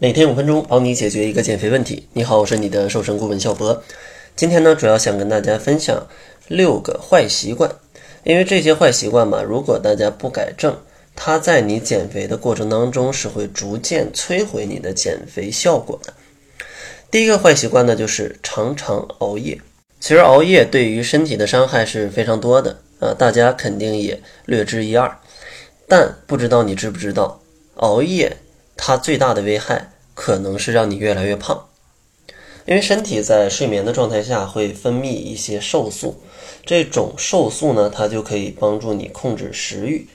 每天五分钟，帮你解决一个减肥问题。你好，我是你的瘦身顾问小博。今天呢，主要想跟大家分享六个坏习惯。因为这些坏习惯嘛，如果大家不改正，它在你减肥的过程当中是会逐渐摧毁你的减肥效果的。第一个坏习惯呢，就是常常熬夜。其实熬夜对于身体的伤害是非常多的啊，大家肯定也略知一二。但不知道你知不知道，熬夜。它最大的危害可能是让你越来越胖，因为身体在睡眠的状态下会分泌一些瘦素，这种瘦素呢，它就可以帮助你控制食欲。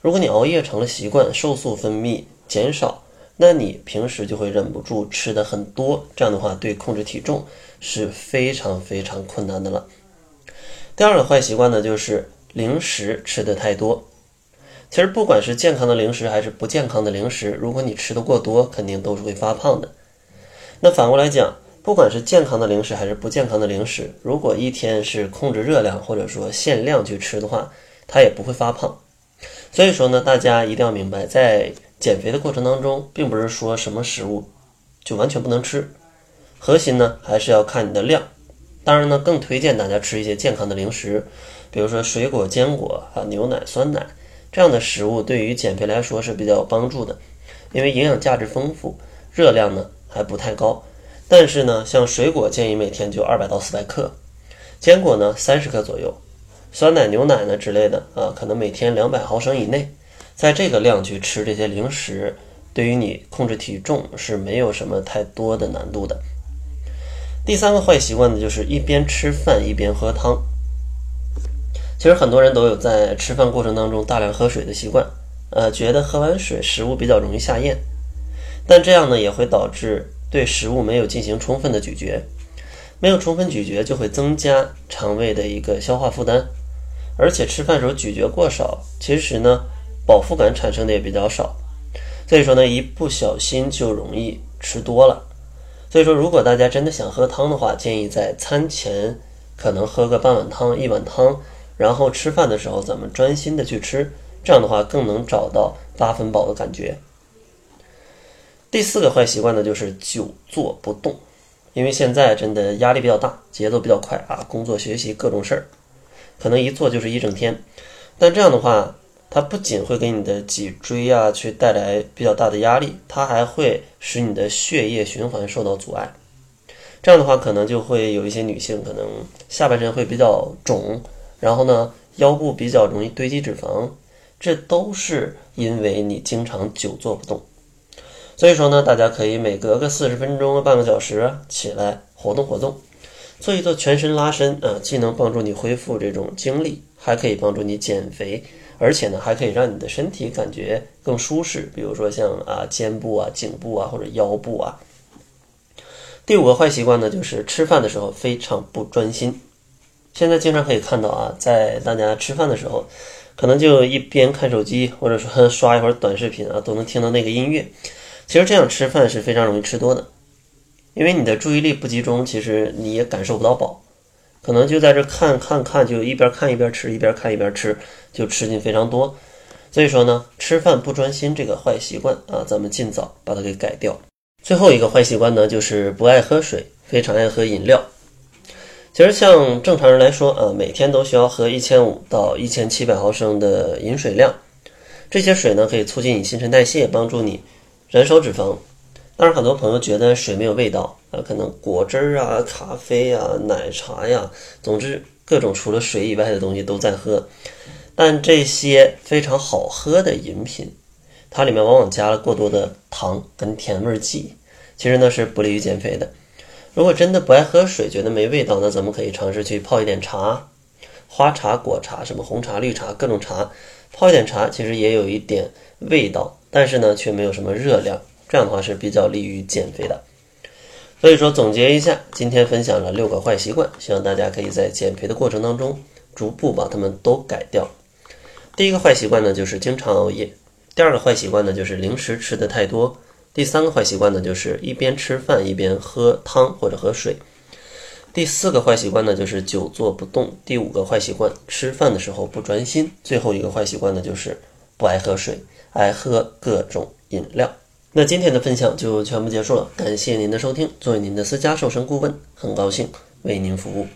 如果你熬夜成了习惯，瘦素分泌减少，那你平时就会忍不住吃的很多，这样的话对控制体重是非常非常困难的了。第二个坏习惯呢，就是零食吃的太多。其实不管是健康的零食还是不健康的零食，如果你吃的过多，肯定都是会发胖的。那反过来讲，不管是健康的零食还是不健康的零食，如果一天是控制热量或者说限量去吃的话，它也不会发胖。所以说呢，大家一定要明白，在减肥的过程当中，并不是说什么食物就完全不能吃，核心呢还是要看你的量。当然呢，更推荐大家吃一些健康的零食，比如说水果、坚果啊、牛奶、酸奶。这样的食物对于减肥来说是比较有帮助的，因为营养价值丰富，热量呢还不太高。但是呢，像水果建议每天就二百到四百克，坚果呢三十克左右，酸奶、牛奶呢之类的啊，可能每天两百毫升以内。在这个量去吃这些零食，对于你控制体重是没有什么太多的难度的。第三个坏习惯呢，就是一边吃饭一边喝汤。其实很多人都有在吃饭过程当中大量喝水的习惯，呃，觉得喝完水食物比较容易下咽，但这样呢也会导致对食物没有进行充分的咀嚼，没有充分咀嚼就会增加肠胃的一个消化负担，而且吃饭时候咀嚼过少，其实呢饱腹感产生的也比较少，所以说呢一不小心就容易吃多了，所以说如果大家真的想喝汤的话，建议在餐前可能喝个半碗汤、一碗汤。然后吃饭的时候，咱们专心的去吃，这样的话更能找到八分饱的感觉。第四个坏习惯呢，就是久坐不动，因为现在真的压力比较大，节奏比较快啊，工作、学习各种事儿，可能一坐就是一整天。但这样的话，它不仅会给你的脊椎啊去带来比较大的压力，它还会使你的血液循环受到阻碍。这样的话，可能就会有一些女性可能下半身会比较肿。然后呢，腰部比较容易堆积脂肪，这都是因为你经常久坐不动。所以说呢，大家可以每隔个四十分钟、半个小时起来活动活动，做一做全身拉伸啊，既能帮助你恢复这种精力，还可以帮助你减肥，而且呢，还可以让你的身体感觉更舒适。比如说像啊肩部啊、颈部啊或者腰部啊。第五个坏习惯呢，就是吃饭的时候非常不专心。现在经常可以看到啊，在大家吃饭的时候，可能就一边看手机，或者说刷一会儿短视频啊，都能听到那个音乐。其实这样吃饭是非常容易吃多的，因为你的注意力不集中，其实你也感受不到饱，可能就在这看看看，就一边看一边吃，一边看一边吃，就吃进非常多。所以说呢，吃饭不专心这个坏习惯啊，咱们尽早把它给改掉。最后一个坏习惯呢，就是不爱喝水，非常爱喝饮料。其实像正常人来说啊，每天都需要喝一千五到一千七百毫升的饮水量。这些水呢，可以促进你新陈代谢，帮助你燃烧脂肪。但是，很多朋友觉得水没有味道啊，可能果汁儿啊、咖啡啊、奶茶呀，总之各种除了水以外的东西都在喝。但这些非常好喝的饮品，它里面往往加了过多的糖跟甜味剂，其实呢是不利于减肥的。如果真的不爱喝水，觉得没味道，那咱们可以尝试去泡一点茶，花茶、果茶，什么红茶、绿茶，各种茶，泡一点茶，其实也有一点味道，但是呢，却没有什么热量，这样的话是比较利于减肥的。所以说，总结一下，今天分享了六个坏习惯，希望大家可以在减肥的过程当中逐步把它们都改掉。第一个坏习惯呢，就是经常熬夜；第二个坏习惯呢，就是零食吃的太多。第三个坏习惯呢，就是一边吃饭一边喝汤或者喝水。第四个坏习惯呢，就是久坐不动。第五个坏习惯，吃饭的时候不专心。最后一个坏习惯呢，就是不爱喝水，爱喝各种饮料。那今天的分享就全部结束了，感谢您的收听。作为您的私家瘦身顾问，很高兴为您服务。